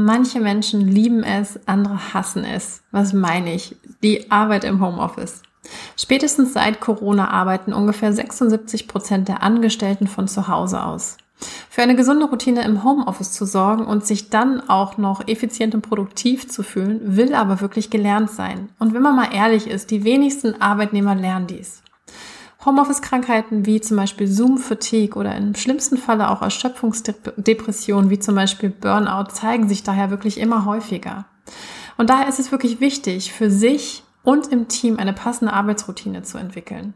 Manche Menschen lieben es, andere hassen es. Was meine ich? Die Arbeit im Homeoffice. Spätestens seit Corona arbeiten ungefähr 76 Prozent der Angestellten von zu Hause aus. Für eine gesunde Routine im Homeoffice zu sorgen und sich dann auch noch effizient und produktiv zu fühlen, will aber wirklich gelernt sein. Und wenn man mal ehrlich ist, die wenigsten Arbeitnehmer lernen dies. Homeoffice-Krankheiten wie zum Beispiel Zoom-Fatigue oder im schlimmsten Falle auch Erschöpfungsdepressionen wie zum Beispiel Burnout zeigen sich daher wirklich immer häufiger. Und daher ist es wirklich wichtig, für sich und im Team eine passende Arbeitsroutine zu entwickeln.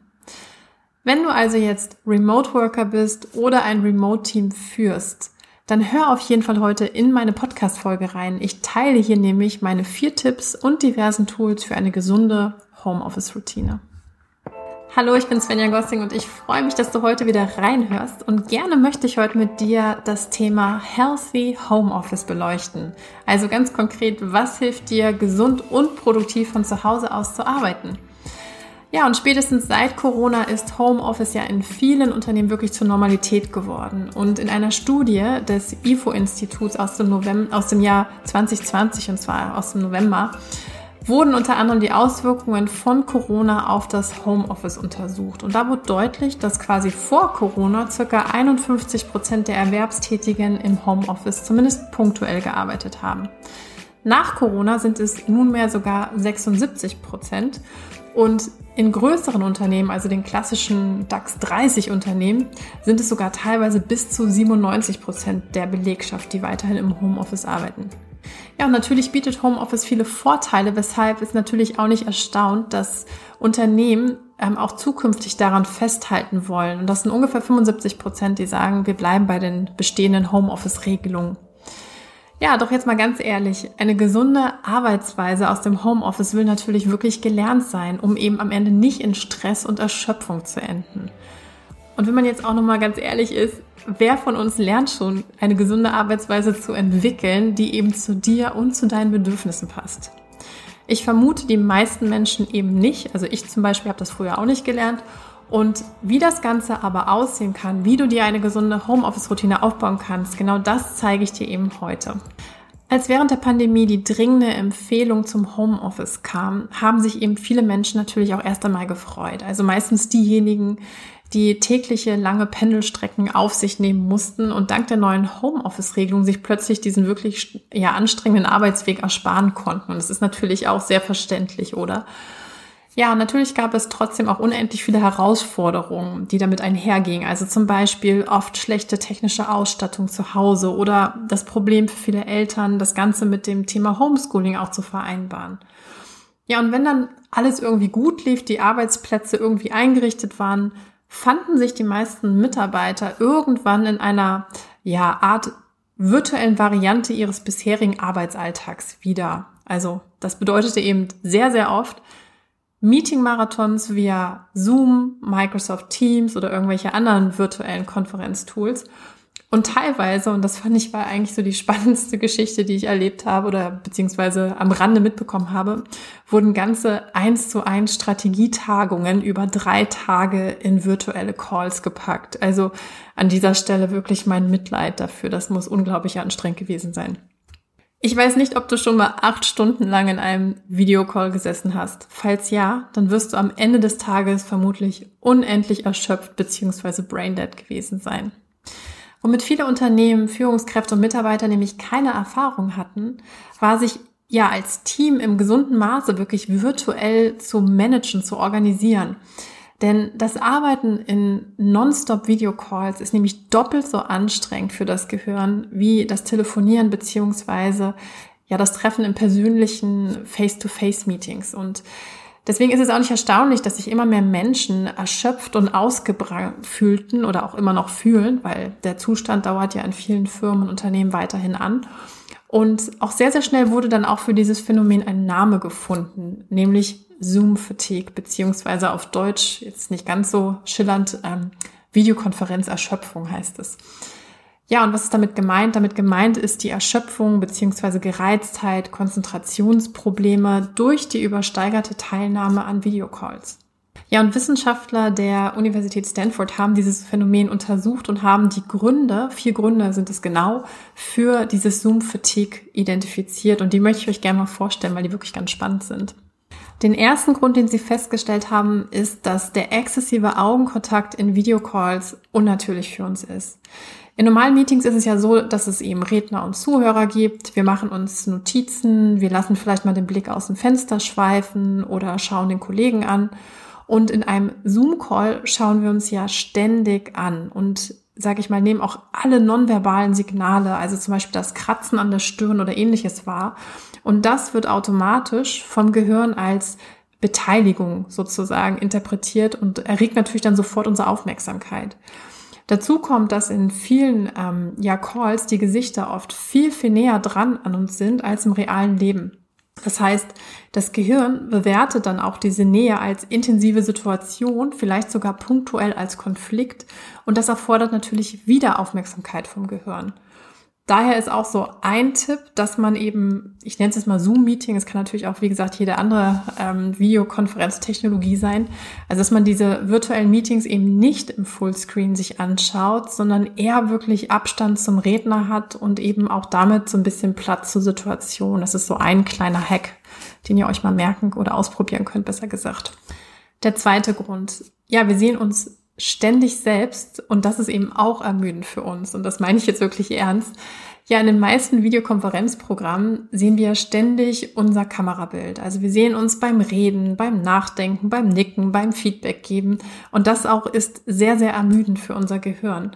Wenn du also jetzt Remote Worker bist oder ein Remote Team führst, dann hör auf jeden Fall heute in meine Podcast-Folge rein. Ich teile hier nämlich meine vier Tipps und diversen Tools für eine gesunde Homeoffice-Routine. Hallo, ich bin Svenja Gossing und ich freue mich, dass du heute wieder reinhörst und gerne möchte ich heute mit dir das Thema Healthy Homeoffice beleuchten. Also ganz konkret, was hilft dir, gesund und produktiv von zu Hause aus zu arbeiten? Ja, und spätestens seit Corona ist Homeoffice ja in vielen Unternehmen wirklich zur Normalität geworden. Und in einer Studie des IFO-Instituts aus aus dem Jahr 2020, und zwar aus dem November, wurden unter anderem die Auswirkungen von Corona auf das Homeoffice untersucht. Und da wurde deutlich, dass quasi vor Corona circa 51 Prozent der Erwerbstätigen im Homeoffice zumindest punktuell gearbeitet haben. Nach Corona sind es nunmehr sogar 76 Prozent. Und in größeren Unternehmen, also den klassischen DAX 30 Unternehmen, sind es sogar teilweise bis zu 97 Prozent der Belegschaft, die weiterhin im Homeoffice arbeiten. Ja, und natürlich bietet Homeoffice viele Vorteile, weshalb es natürlich auch nicht erstaunt, dass Unternehmen ähm, auch zukünftig daran festhalten wollen. Und das sind ungefähr 75 Prozent, die sagen, wir bleiben bei den bestehenden Homeoffice-Regelungen. Ja, doch jetzt mal ganz ehrlich, eine gesunde Arbeitsweise aus dem Homeoffice will natürlich wirklich gelernt sein, um eben am Ende nicht in Stress und Erschöpfung zu enden. Und wenn man jetzt auch noch mal ganz ehrlich ist, wer von uns lernt schon eine gesunde Arbeitsweise zu entwickeln, die eben zu dir und zu deinen Bedürfnissen passt? Ich vermute, die meisten Menschen eben nicht. Also ich zum Beispiel habe das früher auch nicht gelernt und wie das Ganze aber aussehen kann, wie du dir eine gesunde Homeoffice-Routine aufbauen kannst, genau das zeige ich dir eben heute. Als während der Pandemie die dringende Empfehlung zum Homeoffice kam, haben sich eben viele Menschen natürlich auch erst einmal gefreut. Also meistens diejenigen, die tägliche lange Pendelstrecken auf sich nehmen mussten und dank der neuen Homeoffice-Regelung sich plötzlich diesen wirklich ja, anstrengenden Arbeitsweg ersparen konnten. Und das ist natürlich auch sehr verständlich, oder? Ja, natürlich gab es trotzdem auch unendlich viele Herausforderungen, die damit einhergingen. Also zum Beispiel oft schlechte technische Ausstattung zu Hause oder das Problem für viele Eltern, das Ganze mit dem Thema Homeschooling auch zu vereinbaren. Ja, und wenn dann alles irgendwie gut lief, die Arbeitsplätze irgendwie eingerichtet waren, fanden sich die meisten Mitarbeiter irgendwann in einer ja, Art virtuellen Variante ihres bisherigen Arbeitsalltags wieder. Also das bedeutete eben sehr, sehr oft, Meeting-Marathons via Zoom, Microsoft Teams oder irgendwelche anderen virtuellen Konferenztools. Und teilweise, und das fand ich war eigentlich so die spannendste Geschichte, die ich erlebt habe oder beziehungsweise am Rande mitbekommen habe, wurden ganze eins zu eins Strategietagungen über drei Tage in virtuelle Calls gepackt. Also an dieser Stelle wirklich mein Mitleid dafür. Das muss unglaublich anstrengend gewesen sein. Ich weiß nicht, ob du schon mal acht Stunden lang in einem Videocall gesessen hast. Falls ja, dann wirst du am Ende des Tages vermutlich unendlich erschöpft bzw. braindead gewesen sein. Womit viele Unternehmen, Führungskräfte und Mitarbeiter nämlich keine Erfahrung hatten, war sich ja als Team im gesunden Maße wirklich virtuell zu managen, zu organisieren. Denn das Arbeiten in Non-Stop-Video-Calls ist nämlich doppelt so anstrengend für das Gehirn wie das Telefonieren beziehungsweise ja das Treffen in persönlichen Face-to-Face-Meetings. Und deswegen ist es auch nicht erstaunlich, dass sich immer mehr Menschen erschöpft und ausgebrannt fühlten oder auch immer noch fühlen, weil der Zustand dauert ja in vielen Firmen und Unternehmen weiterhin an. Und auch sehr, sehr schnell wurde dann auch für dieses Phänomen ein Name gefunden, nämlich Zoom-Fatigue, beziehungsweise auf Deutsch, jetzt nicht ganz so schillernd, ähm, Videokonferenzerschöpfung heißt es. Ja, und was ist damit gemeint? Damit gemeint ist die Erschöpfung beziehungsweise Gereiztheit, Konzentrationsprobleme durch die übersteigerte Teilnahme an Videocalls. Ja, und Wissenschaftler der Universität Stanford haben dieses Phänomen untersucht und haben die Gründe, vier Gründe sind es genau, für dieses Zoom-Fatigue identifiziert. Und die möchte ich euch gerne mal vorstellen, weil die wirklich ganz spannend sind. Den ersten Grund, den sie festgestellt haben, ist, dass der exzessive Augenkontakt in Videocalls unnatürlich für uns ist. In normalen Meetings ist es ja so, dass es eben Redner und Zuhörer gibt. Wir machen uns Notizen, wir lassen vielleicht mal den Blick aus dem Fenster schweifen oder schauen den Kollegen an. Und in einem Zoom-Call schauen wir uns ja ständig an und sage ich mal, nehmen auch alle nonverbalen Signale, also zum Beispiel das Kratzen an der Stirn oder ähnliches wahr. Und das wird automatisch vom Gehirn als Beteiligung sozusagen interpretiert und erregt natürlich dann sofort unsere Aufmerksamkeit. Dazu kommt, dass in vielen ähm, ja, Calls die Gesichter oft viel, viel näher dran an uns sind als im realen Leben. Das heißt, das Gehirn bewertet dann auch diese Nähe als intensive Situation, vielleicht sogar punktuell als Konflikt. Und das erfordert natürlich wieder Aufmerksamkeit vom Gehirn. Daher ist auch so ein Tipp, dass man eben, ich nenne es jetzt mal Zoom-Meeting, es kann natürlich auch, wie gesagt, jede andere ähm, Videokonferenztechnologie sein, also dass man diese virtuellen Meetings eben nicht im Fullscreen sich anschaut, sondern eher wirklich Abstand zum Redner hat und eben auch damit so ein bisschen Platz zur Situation. Das ist so ein kleiner Hack, den ihr euch mal merken oder ausprobieren könnt, besser gesagt. Der zweite Grund. Ja, wir sehen uns ständig selbst, und das ist eben auch ermüdend für uns, und das meine ich jetzt wirklich ernst, ja, in den meisten Videokonferenzprogrammen sehen wir ständig unser Kamerabild. Also wir sehen uns beim Reden, beim Nachdenken, beim Nicken, beim Feedback geben. Und das auch ist sehr, sehr ermüdend für unser Gehirn.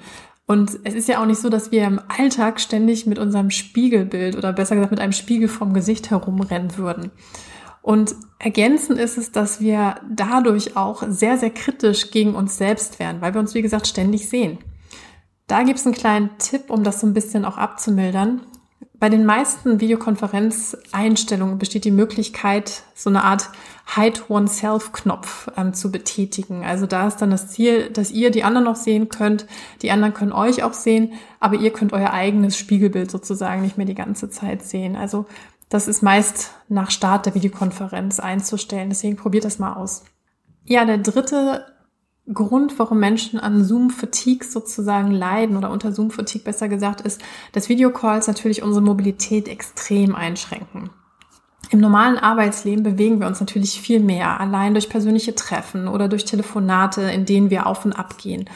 Und es ist ja auch nicht so, dass wir im Alltag ständig mit unserem Spiegelbild oder besser gesagt mit einem Spiegel vom Gesicht herumrennen würden. Und ergänzend ist es, dass wir dadurch auch sehr, sehr kritisch gegen uns selbst werden, weil wir uns, wie gesagt, ständig sehen. Da gibt es einen kleinen Tipp, um das so ein bisschen auch abzumildern. Bei den meisten Videokonferenzeinstellungen besteht die Möglichkeit, so eine Art Hide Oneself-Knopf ähm, zu betätigen. Also da ist dann das Ziel, dass ihr die anderen noch sehen könnt, die anderen können euch auch sehen, aber ihr könnt euer eigenes Spiegelbild sozusagen nicht mehr die ganze Zeit sehen. Also das ist meist nach Start der Videokonferenz einzustellen. Deswegen probiert das mal aus. Ja, der dritte Grund, warum Menschen an Zoom-Fatigue sozusagen leiden oder unter Zoom-Fatigue besser gesagt, ist, dass Videocalls natürlich unsere Mobilität extrem einschränken. Im normalen Arbeitsleben bewegen wir uns natürlich viel mehr, allein durch persönliche Treffen oder durch Telefonate, in denen wir auf und ab gehen.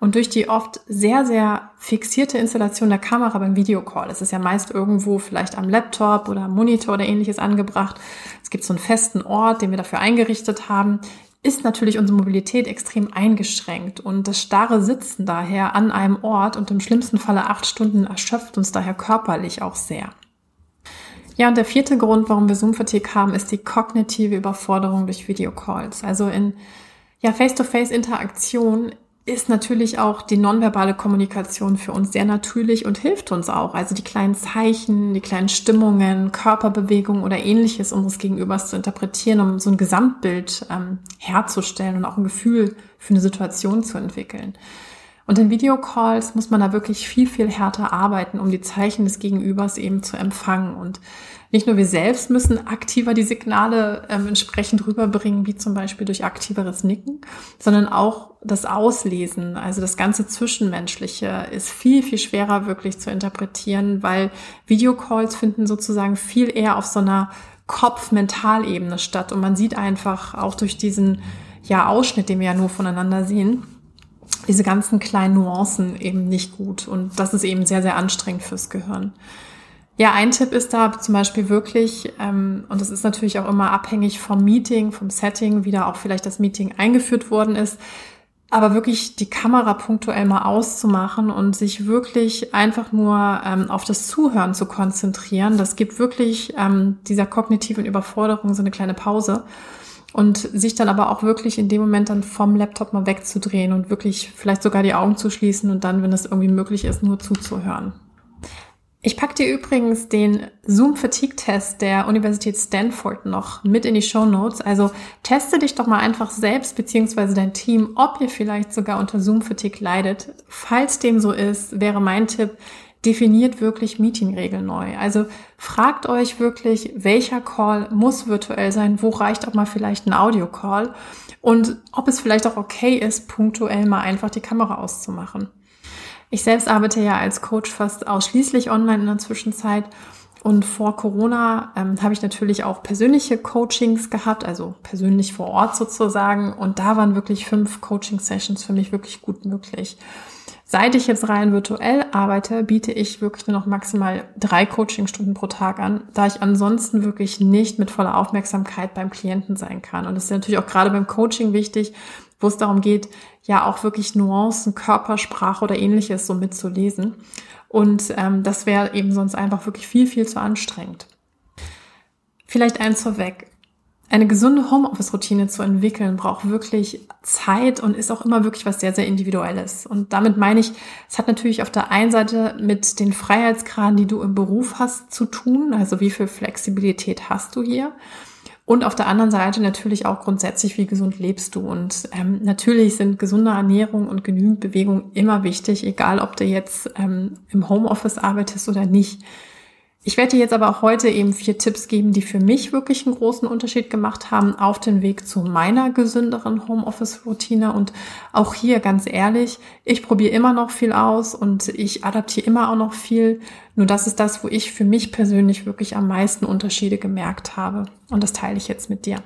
Und durch die oft sehr, sehr fixierte Installation der Kamera beim Videocall, es ist ja meist irgendwo vielleicht am Laptop oder am Monitor oder ähnliches angebracht. Es gibt so einen festen Ort, den wir dafür eingerichtet haben, ist natürlich unsere Mobilität extrem eingeschränkt und das starre Sitzen daher an einem Ort und im schlimmsten Falle acht Stunden erschöpft uns daher körperlich auch sehr. Ja, und der vierte Grund, warum wir Zoom-Fatigue haben, ist die kognitive Überforderung durch Videocalls. Also in ja, Face-to-Face-Interaktion ist natürlich auch die nonverbale Kommunikation für uns sehr natürlich und hilft uns auch. Also die kleinen Zeichen, die kleinen Stimmungen, Körperbewegungen oder ähnliches unseres Gegenübers zu interpretieren, um so ein Gesamtbild ähm, herzustellen und auch ein Gefühl für eine Situation zu entwickeln. Und in Videocalls muss man da wirklich viel, viel härter arbeiten, um die Zeichen des Gegenübers eben zu empfangen. Und nicht nur wir selbst müssen aktiver die Signale ähm, entsprechend rüberbringen, wie zum Beispiel durch aktiveres Nicken, sondern auch das Auslesen, also das ganze Zwischenmenschliche ist viel, viel schwerer wirklich zu interpretieren, weil Videocalls finden sozusagen viel eher auf so einer Kopf-Mental-Ebene statt und man sieht einfach auch durch diesen ja, Ausschnitt, den wir ja nur voneinander sehen, diese ganzen kleinen Nuancen eben nicht gut und das ist eben sehr, sehr anstrengend fürs Gehirn. Ja, ein Tipp ist da zum Beispiel wirklich, ähm, und das ist natürlich auch immer abhängig vom Meeting, vom Setting, wie da auch vielleicht das Meeting eingeführt worden ist, aber wirklich die Kamera punktuell mal auszumachen und sich wirklich einfach nur ähm, auf das Zuhören zu konzentrieren. Das gibt wirklich ähm, dieser kognitiven Überforderung so eine kleine Pause und sich dann aber auch wirklich in dem Moment dann vom Laptop mal wegzudrehen und wirklich vielleicht sogar die Augen zu schließen und dann, wenn es irgendwie möglich ist, nur zuzuhören. Ich pack dir übrigens den Zoom Fatigue Test der Universität Stanford noch mit in die Show Notes. Also teste dich doch mal einfach selbst beziehungsweise dein Team, ob ihr vielleicht sogar unter Zoom Fatigue leidet. Falls dem so ist, wäre mein Tipp, definiert wirklich Meetingregeln neu. Also fragt euch wirklich, welcher Call muss virtuell sein, wo reicht auch mal vielleicht ein Audio-Call und ob es vielleicht auch okay ist, punktuell mal einfach die Kamera auszumachen. Ich selbst arbeite ja als Coach fast ausschließlich online in der Zwischenzeit und vor Corona ähm, habe ich natürlich auch persönliche Coachings gehabt, also persönlich vor Ort sozusagen. Und da waren wirklich fünf Coaching-Sessions für mich wirklich gut möglich. Seit ich jetzt rein virtuell arbeite, biete ich wirklich nur noch maximal drei Coachingstunden pro Tag an, da ich ansonsten wirklich nicht mit voller Aufmerksamkeit beim Klienten sein kann. Und das ist natürlich auch gerade beim Coaching wichtig, wo es darum geht, ja auch wirklich Nuancen, Körpersprache oder ähnliches so mitzulesen. Und ähm, das wäre eben sonst einfach wirklich viel, viel zu anstrengend. Vielleicht eins vorweg. Eine gesunde Homeoffice-Routine zu entwickeln, braucht wirklich Zeit und ist auch immer wirklich was sehr, sehr Individuelles. Und damit meine ich, es hat natürlich auf der einen Seite mit den Freiheitsgraden, die du im Beruf hast, zu tun. Also wie viel Flexibilität hast du hier? Und auf der anderen Seite natürlich auch grundsätzlich, wie gesund lebst du. Und ähm, natürlich sind gesunde Ernährung und genügend Bewegung immer wichtig, egal ob du jetzt ähm, im Homeoffice arbeitest oder nicht. Ich werde dir jetzt aber auch heute eben vier Tipps geben, die für mich wirklich einen großen Unterschied gemacht haben auf den Weg zu meiner gesünderen Homeoffice-Routine. Und auch hier ganz ehrlich, ich probiere immer noch viel aus und ich adaptiere immer auch noch viel. Nur das ist das, wo ich für mich persönlich wirklich am meisten Unterschiede gemerkt habe. Und das teile ich jetzt mit dir.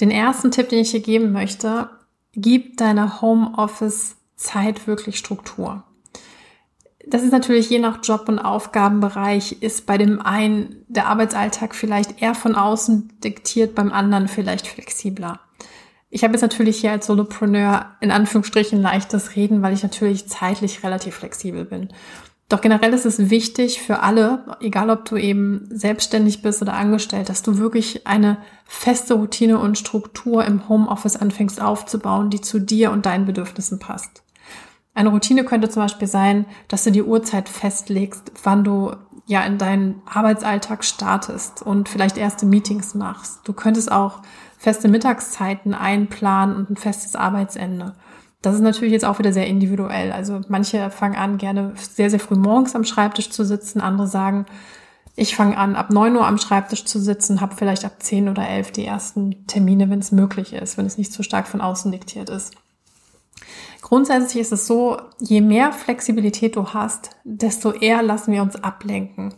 Den ersten Tipp, den ich dir geben möchte, gib deiner Homeoffice-Zeit wirklich Struktur das ist natürlich je nach Job und Aufgabenbereich, ist bei dem einen der Arbeitsalltag vielleicht eher von außen diktiert, beim anderen vielleicht flexibler. Ich habe jetzt natürlich hier als Solopreneur in Anführungsstrichen leichtes Reden, weil ich natürlich zeitlich relativ flexibel bin. Doch generell ist es wichtig für alle, egal ob du eben selbstständig bist oder angestellt, dass du wirklich eine feste Routine und Struktur im Homeoffice anfängst aufzubauen, die zu dir und deinen Bedürfnissen passt. Eine Routine könnte zum Beispiel sein, dass du die Uhrzeit festlegst, wann du ja in deinen Arbeitsalltag startest und vielleicht erste Meetings machst. Du könntest auch feste Mittagszeiten einplanen und ein festes Arbeitsende. Das ist natürlich jetzt auch wieder sehr individuell. Also manche fangen an, gerne sehr, sehr früh morgens am Schreibtisch zu sitzen. Andere sagen, ich fange an, ab neun Uhr am Schreibtisch zu sitzen, habe vielleicht ab zehn oder elf die ersten Termine, wenn es möglich ist, wenn es nicht zu stark von außen diktiert ist. Grundsätzlich ist es so, je mehr Flexibilität du hast, desto eher lassen wir uns ablenken.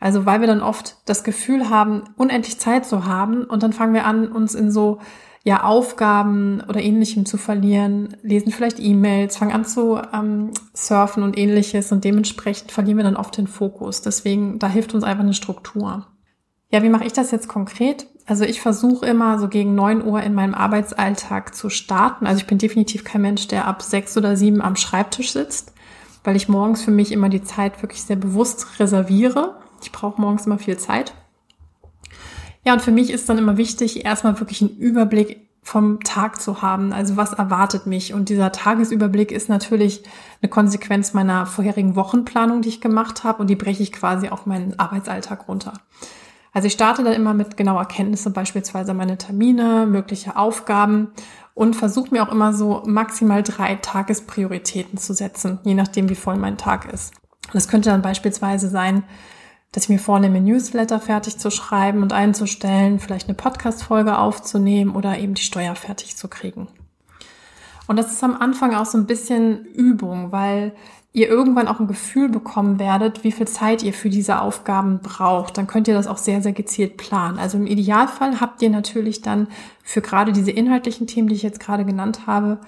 Also weil wir dann oft das Gefühl haben, unendlich Zeit zu haben und dann fangen wir an, uns in so ja, Aufgaben oder ähnlichem zu verlieren, lesen vielleicht E-Mails, fangen an zu ähm, surfen und ähnliches und dementsprechend verlieren wir dann oft den Fokus. Deswegen, da hilft uns einfach eine Struktur. Ja, wie mache ich das jetzt konkret? Also ich versuche immer so gegen neun Uhr in meinem Arbeitsalltag zu starten. Also ich bin definitiv kein Mensch, der ab sechs oder sieben am Schreibtisch sitzt, weil ich morgens für mich immer die Zeit wirklich sehr bewusst reserviere. Ich brauche morgens immer viel Zeit. Ja, und für mich ist dann immer wichtig, erstmal wirklich einen Überblick vom Tag zu haben. Also was erwartet mich? Und dieser Tagesüberblick ist natürlich eine Konsequenz meiner vorherigen Wochenplanung, die ich gemacht habe. Und die breche ich quasi auf meinen Arbeitsalltag runter. Also ich starte dann immer mit genauer Kenntnisse, beispielsweise meine Termine, mögliche Aufgaben und versuche mir auch immer so maximal drei Tagesprioritäten zu setzen, je nachdem, wie voll mein Tag ist. Das könnte dann beispielsweise sein, dass ich mir vornehme, Newsletter fertig zu schreiben und einzustellen, vielleicht eine Podcast-Folge aufzunehmen oder eben die Steuer fertig zu kriegen. Und das ist am Anfang auch so ein bisschen Übung, weil ihr irgendwann auch ein Gefühl bekommen werdet, wie viel Zeit ihr für diese Aufgaben braucht, dann könnt ihr das auch sehr, sehr gezielt planen. Also im Idealfall habt ihr natürlich dann für gerade diese inhaltlichen Themen, die ich jetzt gerade genannt habe,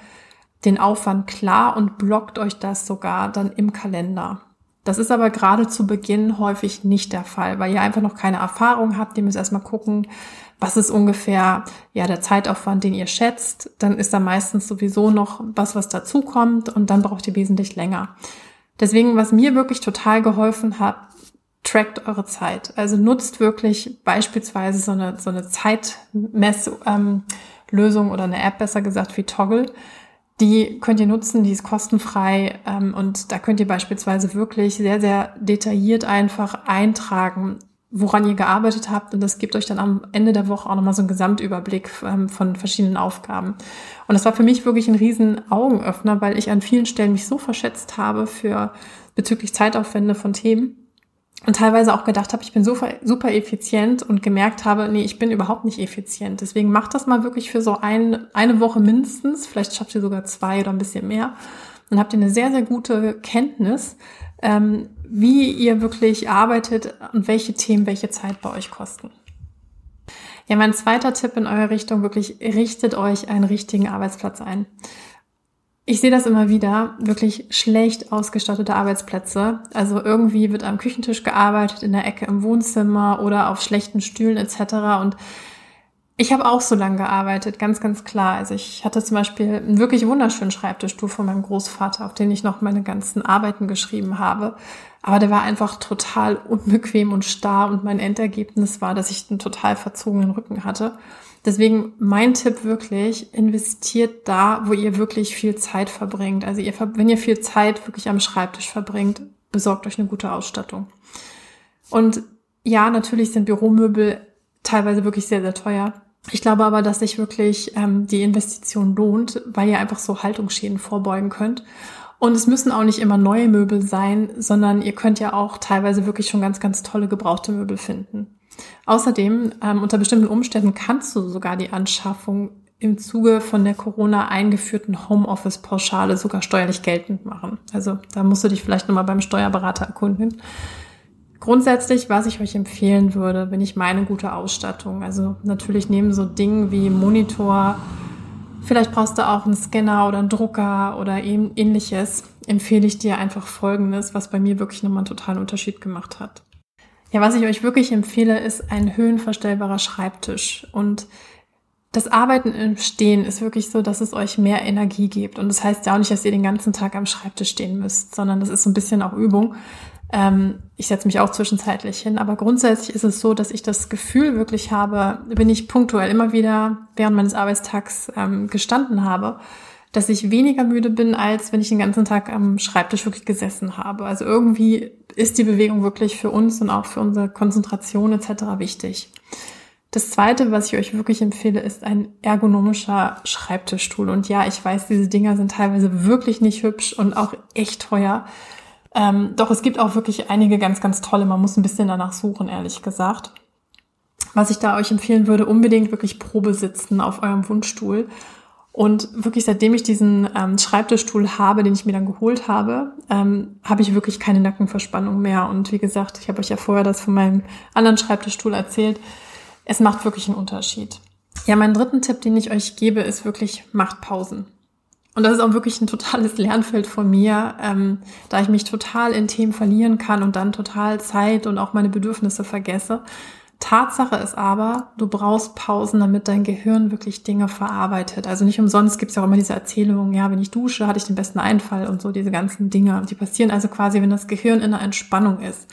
den Aufwand klar und blockt euch das sogar dann im Kalender. Das ist aber gerade zu Beginn häufig nicht der Fall, weil ihr einfach noch keine Erfahrung habt. Ihr müsst erstmal gucken, was ist ungefähr ja der Zeitaufwand, den ihr schätzt. Dann ist da meistens sowieso noch was, was dazukommt und dann braucht ihr wesentlich länger. Deswegen, was mir wirklich total geholfen hat, trackt eure Zeit. Also nutzt wirklich beispielsweise so eine, so eine Zeitmesslösung ähm, oder eine App besser gesagt wie Toggle die könnt ihr nutzen, die ist kostenfrei ähm, und da könnt ihr beispielsweise wirklich sehr, sehr detailliert einfach eintragen, woran ihr gearbeitet habt und das gibt euch dann am Ende der Woche auch nochmal so einen Gesamtüberblick ähm, von verschiedenen Aufgaben. Und das war für mich wirklich ein riesen Augenöffner, weil ich an vielen Stellen mich so verschätzt habe für bezüglich Zeitaufwände von Themen und teilweise auch gedacht habe, ich bin super, super effizient und gemerkt habe, nee, ich bin überhaupt nicht effizient. Deswegen macht das mal wirklich für so ein, eine Woche mindestens, vielleicht schafft ihr sogar zwei oder ein bisschen mehr. Dann habt ihr eine sehr, sehr gute Kenntnis, ähm, wie ihr wirklich arbeitet und welche Themen welche Zeit bei euch kosten. Ja, mein zweiter Tipp in eurer Richtung, wirklich richtet euch einen richtigen Arbeitsplatz ein. Ich sehe das immer wieder, wirklich schlecht ausgestattete Arbeitsplätze. Also irgendwie wird am Küchentisch gearbeitet, in der Ecke im Wohnzimmer oder auf schlechten Stühlen etc. Und ich habe auch so lange gearbeitet, ganz, ganz klar. Also ich hatte zum Beispiel einen wirklich wunderschönen Schreibtischstuhl von meinem Großvater, auf den ich noch meine ganzen Arbeiten geschrieben habe. Aber der war einfach total unbequem und starr und mein Endergebnis war, dass ich einen total verzogenen Rücken hatte. Deswegen mein Tipp wirklich, investiert da, wo ihr wirklich viel Zeit verbringt. Also ihr, wenn ihr viel Zeit wirklich am Schreibtisch verbringt, besorgt euch eine gute Ausstattung. Und ja, natürlich sind Büromöbel teilweise wirklich sehr, sehr teuer. Ich glaube aber, dass sich wirklich ähm, die Investition lohnt, weil ihr einfach so Haltungsschäden vorbeugen könnt. Und es müssen auch nicht immer neue Möbel sein, sondern ihr könnt ja auch teilweise wirklich schon ganz, ganz tolle gebrauchte Möbel finden. Außerdem, ähm, unter bestimmten Umständen kannst du sogar die Anschaffung im Zuge von der Corona eingeführten Homeoffice-Pauschale sogar steuerlich geltend machen. Also da musst du dich vielleicht nochmal beim Steuerberater erkunden. Grundsätzlich, was ich euch empfehlen würde, wenn ich meine gute Ausstattung, also natürlich neben so Dingen wie Monitor, vielleicht brauchst du auch einen Scanner oder einen Drucker oder eben ähnliches, empfehle ich dir einfach Folgendes, was bei mir wirklich nochmal einen totalen Unterschied gemacht hat. Ja, was ich euch wirklich empfehle, ist ein höhenverstellbarer Schreibtisch und das Arbeiten im Stehen ist wirklich so, dass es euch mehr Energie gibt. Und das heißt ja auch nicht, dass ihr den ganzen Tag am Schreibtisch stehen müsst, sondern das ist so ein bisschen auch Übung. Ähm, ich setze mich auch zwischenzeitlich hin, aber grundsätzlich ist es so, dass ich das Gefühl wirklich habe, bin ich punktuell immer wieder während meines Arbeitstags ähm, gestanden habe, dass ich weniger müde bin, als wenn ich den ganzen Tag am Schreibtisch wirklich gesessen habe. Also irgendwie ist die Bewegung wirklich für uns und auch für unsere Konzentration etc. wichtig. Das zweite, was ich euch wirklich empfehle, ist ein ergonomischer Schreibtischstuhl. Und ja, ich weiß, diese Dinger sind teilweise wirklich nicht hübsch und auch echt teuer. Ähm, doch es gibt auch wirklich einige ganz, ganz tolle. Man muss ein bisschen danach suchen, ehrlich gesagt. Was ich da euch empfehlen würde, unbedingt wirklich Probe sitzen auf eurem Wunschstuhl. Und wirklich, seitdem ich diesen ähm, Schreibtischstuhl habe, den ich mir dann geholt habe, ähm, habe ich wirklich keine Nackenverspannung mehr. Und wie gesagt, ich habe euch ja vorher das von meinem anderen Schreibtischstuhl erzählt. Es macht wirklich einen Unterschied. Ja, mein dritten Tipp, den ich euch gebe, ist wirklich, macht Pausen. Und das ist auch wirklich ein totales Lernfeld von mir, ähm, da ich mich total in Themen verlieren kann und dann total Zeit und auch meine Bedürfnisse vergesse. Tatsache ist aber, du brauchst Pausen, damit dein Gehirn wirklich Dinge verarbeitet. Also nicht umsonst gibt es ja auch immer diese Erzählungen, ja, wenn ich dusche, hatte ich den besten Einfall und so diese ganzen Dinge. Die passieren also quasi, wenn das Gehirn in einer Entspannung ist.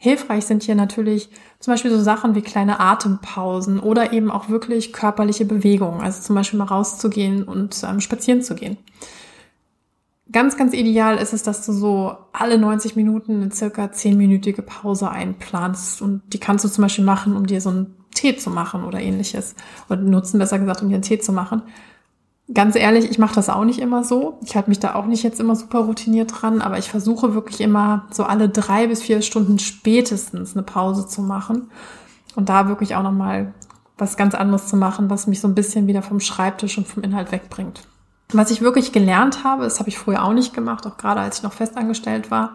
Hilfreich sind hier natürlich zum Beispiel so Sachen wie kleine Atempausen oder eben auch wirklich körperliche Bewegungen. Also zum Beispiel mal rauszugehen und ähm, spazieren zu gehen. Ganz, ganz ideal ist es, dass du so alle 90 Minuten eine circa 10-minütige Pause einplanst. Und die kannst du zum Beispiel machen, um dir so einen Tee zu machen oder ähnliches. Oder nutzen, besser gesagt, um dir einen Tee zu machen. Ganz ehrlich, ich mache das auch nicht immer so. Ich halte mich da auch nicht jetzt immer super routiniert dran, aber ich versuche wirklich immer so alle drei bis vier Stunden spätestens eine Pause zu machen und da wirklich auch nochmal was ganz anderes zu machen, was mich so ein bisschen wieder vom Schreibtisch und vom Inhalt wegbringt. Was ich wirklich gelernt habe, das habe ich früher auch nicht gemacht, auch gerade als ich noch festangestellt war.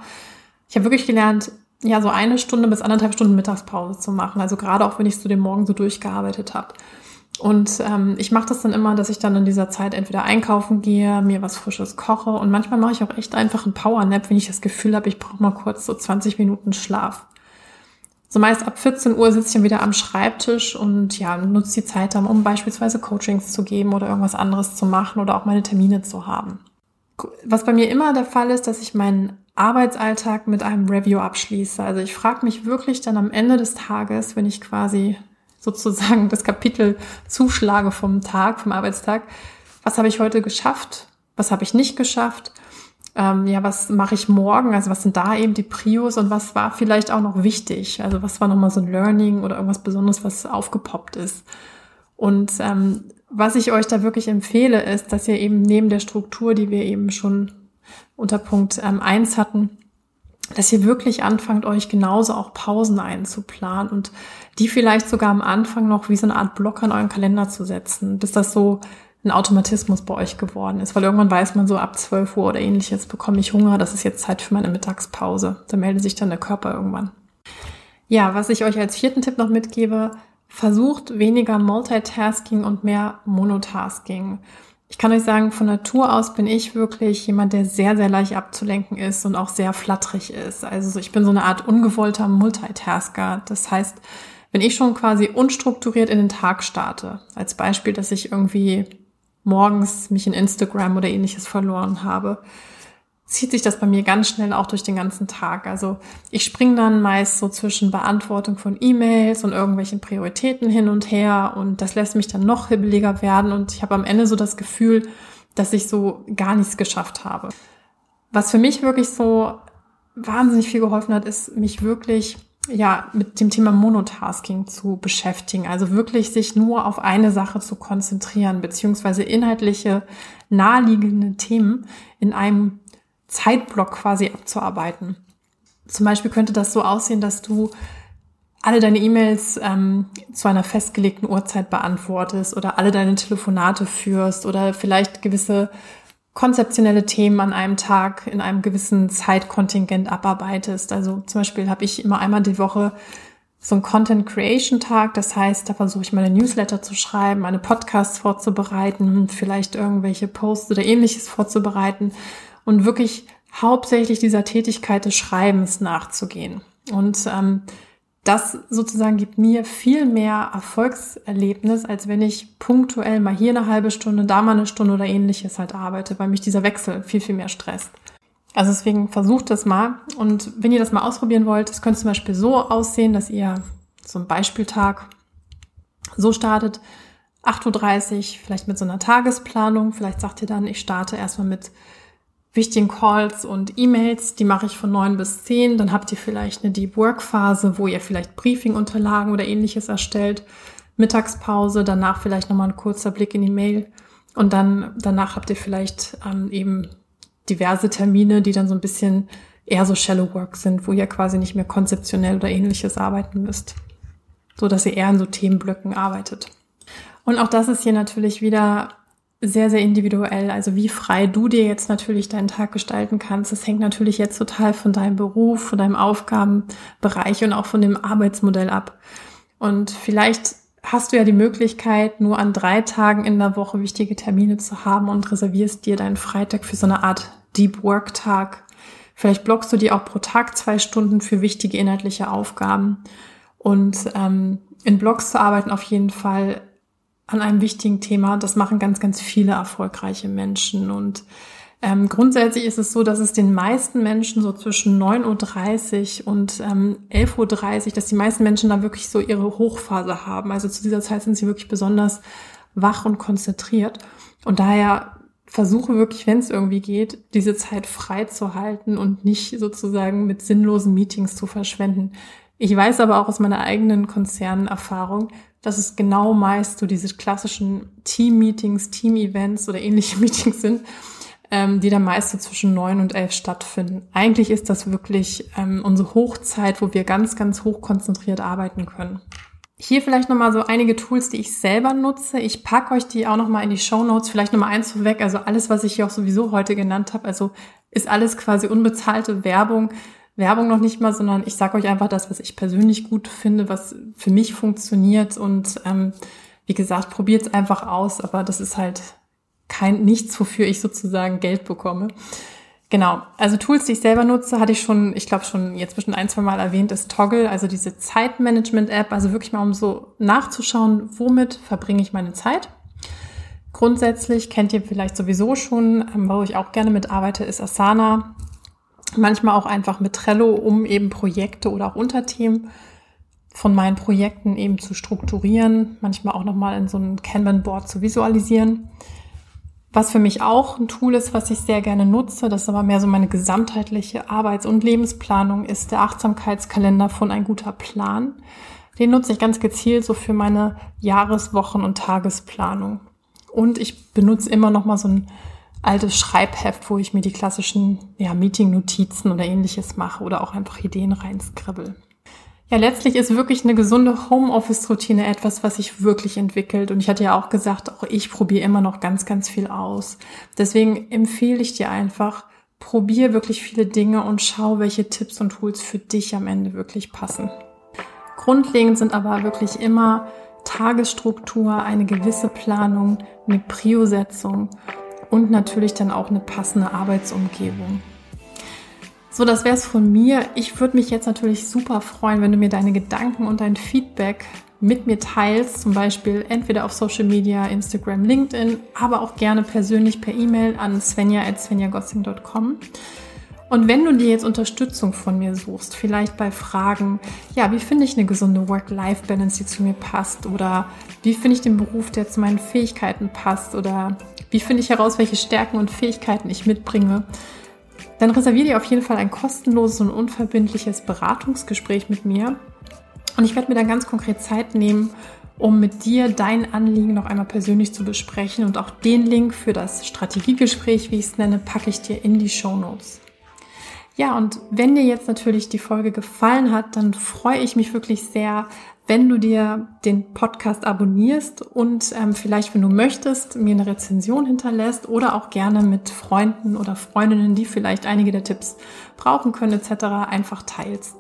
Ich habe wirklich gelernt, ja, so eine Stunde bis anderthalb Stunden Mittagspause zu machen. Also gerade auch, wenn ich zu dem Morgen so durchgearbeitet habe. Und ähm, ich mache das dann immer, dass ich dann in dieser Zeit entweder einkaufen gehe, mir was Frisches koche und manchmal mache ich auch echt einfach einen Powernap, wenn ich das Gefühl habe, ich brauche mal kurz so 20 Minuten Schlaf. So meist ab 14 Uhr sitze ich dann wieder am Schreibtisch und ja, nutze die Zeit dann, um beispielsweise Coachings zu geben oder irgendwas anderes zu machen oder auch meine Termine zu haben. Was bei mir immer der Fall ist, dass ich meinen Arbeitsalltag mit einem Review abschließe. Also ich frage mich wirklich dann am Ende des Tages, wenn ich quasi sozusagen das Kapitel zuschlage vom Tag, vom Arbeitstag. Was habe ich heute geschafft? Was habe ich nicht geschafft? ähm, ja, was mache ich morgen? Also was sind da eben die Prios und was war vielleicht auch noch wichtig? Also was war nochmal so ein Learning oder irgendwas Besonderes, was aufgepoppt ist? Und ähm, was ich euch da wirklich empfehle, ist, dass ihr eben neben der Struktur, die wir eben schon unter Punkt ähm, eins hatten, dass ihr wirklich anfangt, euch genauso auch Pausen einzuplanen und die vielleicht sogar am Anfang noch wie so eine Art Blocker in euren Kalender zu setzen, bis das so ein Automatismus bei euch geworden ist, weil irgendwann weiß man so ab 12 Uhr oder ähnliches bekomme ich Hunger, das ist jetzt Zeit für meine Mittagspause. Da meldet sich dann der Körper irgendwann. Ja, was ich euch als vierten Tipp noch mitgebe, versucht weniger Multitasking und mehr Monotasking. Ich kann euch sagen, von Natur aus bin ich wirklich jemand, der sehr, sehr leicht abzulenken ist und auch sehr flatterig ist. Also ich bin so eine Art ungewollter Multitasker. Das heißt, wenn ich schon quasi unstrukturiert in den Tag starte, als Beispiel, dass ich irgendwie morgens mich in Instagram oder ähnliches verloren habe, zieht sich das bei mir ganz schnell auch durch den ganzen Tag. Also ich springe dann meist so zwischen Beantwortung von E-Mails und irgendwelchen Prioritäten hin und her und das lässt mich dann noch hibbeliger werden und ich habe am Ende so das Gefühl, dass ich so gar nichts geschafft habe. Was für mich wirklich so wahnsinnig viel geholfen hat, ist mich wirklich ja, mit dem Thema Monotasking zu beschäftigen. Also wirklich sich nur auf eine Sache zu konzentrieren, beziehungsweise inhaltliche, naheliegende Themen in einem Zeitblock quasi abzuarbeiten. Zum Beispiel könnte das so aussehen, dass du alle deine E-Mails ähm, zu einer festgelegten Uhrzeit beantwortest oder alle deine Telefonate führst oder vielleicht gewisse konzeptionelle Themen an einem Tag in einem gewissen Zeitkontingent abarbeitest. Also zum Beispiel habe ich immer einmal die Woche so einen Content Creation Tag. Das heißt, da versuche ich meine Newsletter zu schreiben, meine Podcasts vorzubereiten, vielleicht irgendwelche Posts oder ähnliches vorzubereiten und wirklich hauptsächlich dieser Tätigkeit des Schreibens nachzugehen. Und ähm, das sozusagen gibt mir viel mehr Erfolgserlebnis, als wenn ich punktuell mal hier eine halbe Stunde, da mal eine Stunde oder ähnliches halt arbeite, weil mich dieser Wechsel viel, viel mehr stresst. Also deswegen versucht das mal. Und wenn ihr das mal ausprobieren wollt, das könnte zum Beispiel so aussehen, dass ihr so einen Beispieltag so startet, 8.30 Uhr, vielleicht mit so einer Tagesplanung. Vielleicht sagt ihr dann, ich starte erstmal mit wichtigen Calls und E-Mails, die mache ich von neun bis zehn. Dann habt ihr vielleicht eine Deep Work Phase, wo ihr vielleicht Briefing-Unterlagen oder ähnliches erstellt. Mittagspause, danach vielleicht nochmal ein kurzer Blick in die Mail. Und dann, danach habt ihr vielleicht ähm, eben diverse Termine, die dann so ein bisschen eher so Shallow Work sind, wo ihr quasi nicht mehr konzeptionell oder ähnliches arbeiten müsst. So dass ihr eher in so Themenblöcken arbeitet. Und auch das ist hier natürlich wieder sehr, sehr individuell. Also wie frei du dir jetzt natürlich deinen Tag gestalten kannst, das hängt natürlich jetzt total von deinem Beruf, von deinem Aufgabenbereich und auch von dem Arbeitsmodell ab. Und vielleicht hast du ja die Möglichkeit, nur an drei Tagen in der Woche wichtige Termine zu haben und reservierst dir deinen Freitag für so eine Art Deep Work Tag. Vielleicht blockst du dir auch pro Tag zwei Stunden für wichtige inhaltliche Aufgaben. Und ähm, in Blogs zu arbeiten auf jeden Fall an einem wichtigen Thema. Das machen ganz, ganz viele erfolgreiche Menschen. Und ähm, grundsätzlich ist es so, dass es den meisten Menschen so zwischen 9.30 Uhr und ähm, 11.30 Uhr, dass die meisten Menschen da wirklich so ihre Hochphase haben. Also zu dieser Zeit sind sie wirklich besonders wach und konzentriert. Und daher versuche wirklich, wenn es irgendwie geht, diese Zeit frei zu halten und nicht sozusagen mit sinnlosen Meetings zu verschwenden. Ich weiß aber auch aus meiner eigenen Konzernerfahrung, dass es genau meist so diese klassischen Team-Meetings, Team-Events oder ähnliche Meetings sind, ähm, die dann meist so zwischen neun und elf stattfinden. Eigentlich ist das wirklich ähm, unsere Hochzeit, wo wir ganz, ganz hoch konzentriert arbeiten können. Hier vielleicht nochmal so einige Tools, die ich selber nutze. Ich packe euch die auch nochmal in die Show Notes. Vielleicht nochmal eins vorweg. Also alles, was ich hier auch sowieso heute genannt habe, also ist alles quasi unbezahlte Werbung. Werbung noch nicht mal, sondern ich sage euch einfach das, was ich persönlich gut finde, was für mich funktioniert. Und ähm, wie gesagt, probiert es einfach aus, aber das ist halt kein nichts, wofür ich sozusagen Geld bekomme. Genau, also Tools, die ich selber nutze, hatte ich schon, ich glaube schon jetzt bestimmt ein, zwei Mal erwähnt, ist Toggle, also diese Zeitmanagement-App, also wirklich mal um so nachzuschauen, womit verbringe ich meine Zeit. Grundsätzlich kennt ihr vielleicht sowieso schon, ähm, wo ich auch gerne mitarbeite, ist Asana manchmal auch einfach mit Trello, um eben Projekte oder auch Unterthemen von meinen Projekten eben zu strukturieren, manchmal auch nochmal in so ein Kanban-Board zu visualisieren. Was für mich auch ein Tool ist, was ich sehr gerne nutze, das ist aber mehr so meine gesamtheitliche Arbeits- und Lebensplanung, ist der Achtsamkeitskalender von ein guter Plan. Den nutze ich ganz gezielt so für meine Jahreswochen- und Tagesplanung. Und ich benutze immer noch mal so ein altes Schreibheft, wo ich mir die klassischen ja, Meeting-Notizen oder ähnliches mache oder auch einfach Ideen reinskribbel. Ja, letztlich ist wirklich eine gesunde Homeoffice-Routine etwas, was sich wirklich entwickelt. Und ich hatte ja auch gesagt, auch ich probiere immer noch ganz, ganz viel aus. Deswegen empfehle ich dir einfach, probier wirklich viele Dinge und schau, welche Tipps und Tools für dich am Ende wirklich passen. Grundlegend sind aber wirklich immer Tagesstruktur, eine gewisse Planung, eine Prio-Setzung und natürlich dann auch eine passende Arbeitsumgebung. So, das wäre es von mir. Ich würde mich jetzt natürlich super freuen, wenn du mir deine Gedanken und dein Feedback mit mir teilst, zum Beispiel entweder auf Social Media, Instagram, LinkedIn, aber auch gerne persönlich per E-Mail an svenja.svenjagossing.com. Und wenn du dir jetzt Unterstützung von mir suchst, vielleicht bei Fragen, ja, wie finde ich eine gesunde Work-Life-Balance, die zu mir passt? Oder wie finde ich den Beruf, der zu meinen Fähigkeiten passt? Oder wie finde ich heraus, welche Stärken und Fähigkeiten ich mitbringe? Dann reserviere dir auf jeden Fall ein kostenloses und unverbindliches Beratungsgespräch mit mir. Und ich werde mir dann ganz konkret Zeit nehmen, um mit dir dein Anliegen noch einmal persönlich zu besprechen. Und auch den Link für das Strategiegespräch, wie ich es nenne, packe ich dir in die Show Notes. Ja, und wenn dir jetzt natürlich die Folge gefallen hat, dann freue ich mich wirklich sehr, wenn du dir den Podcast abonnierst und ähm, vielleicht, wenn du möchtest, mir eine Rezension hinterlässt oder auch gerne mit Freunden oder Freundinnen, die vielleicht einige der Tipps brauchen können etc., einfach teilst.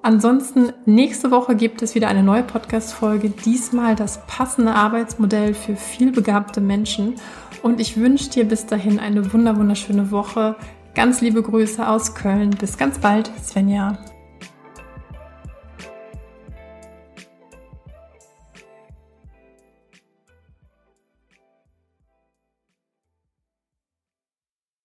Ansonsten, nächste Woche gibt es wieder eine neue Podcast-Folge, diesmal das passende Arbeitsmodell für vielbegabte Menschen. Und ich wünsche dir bis dahin eine wunderschöne Woche. Ganz liebe Grüße aus Köln. Bis ganz bald, Svenja.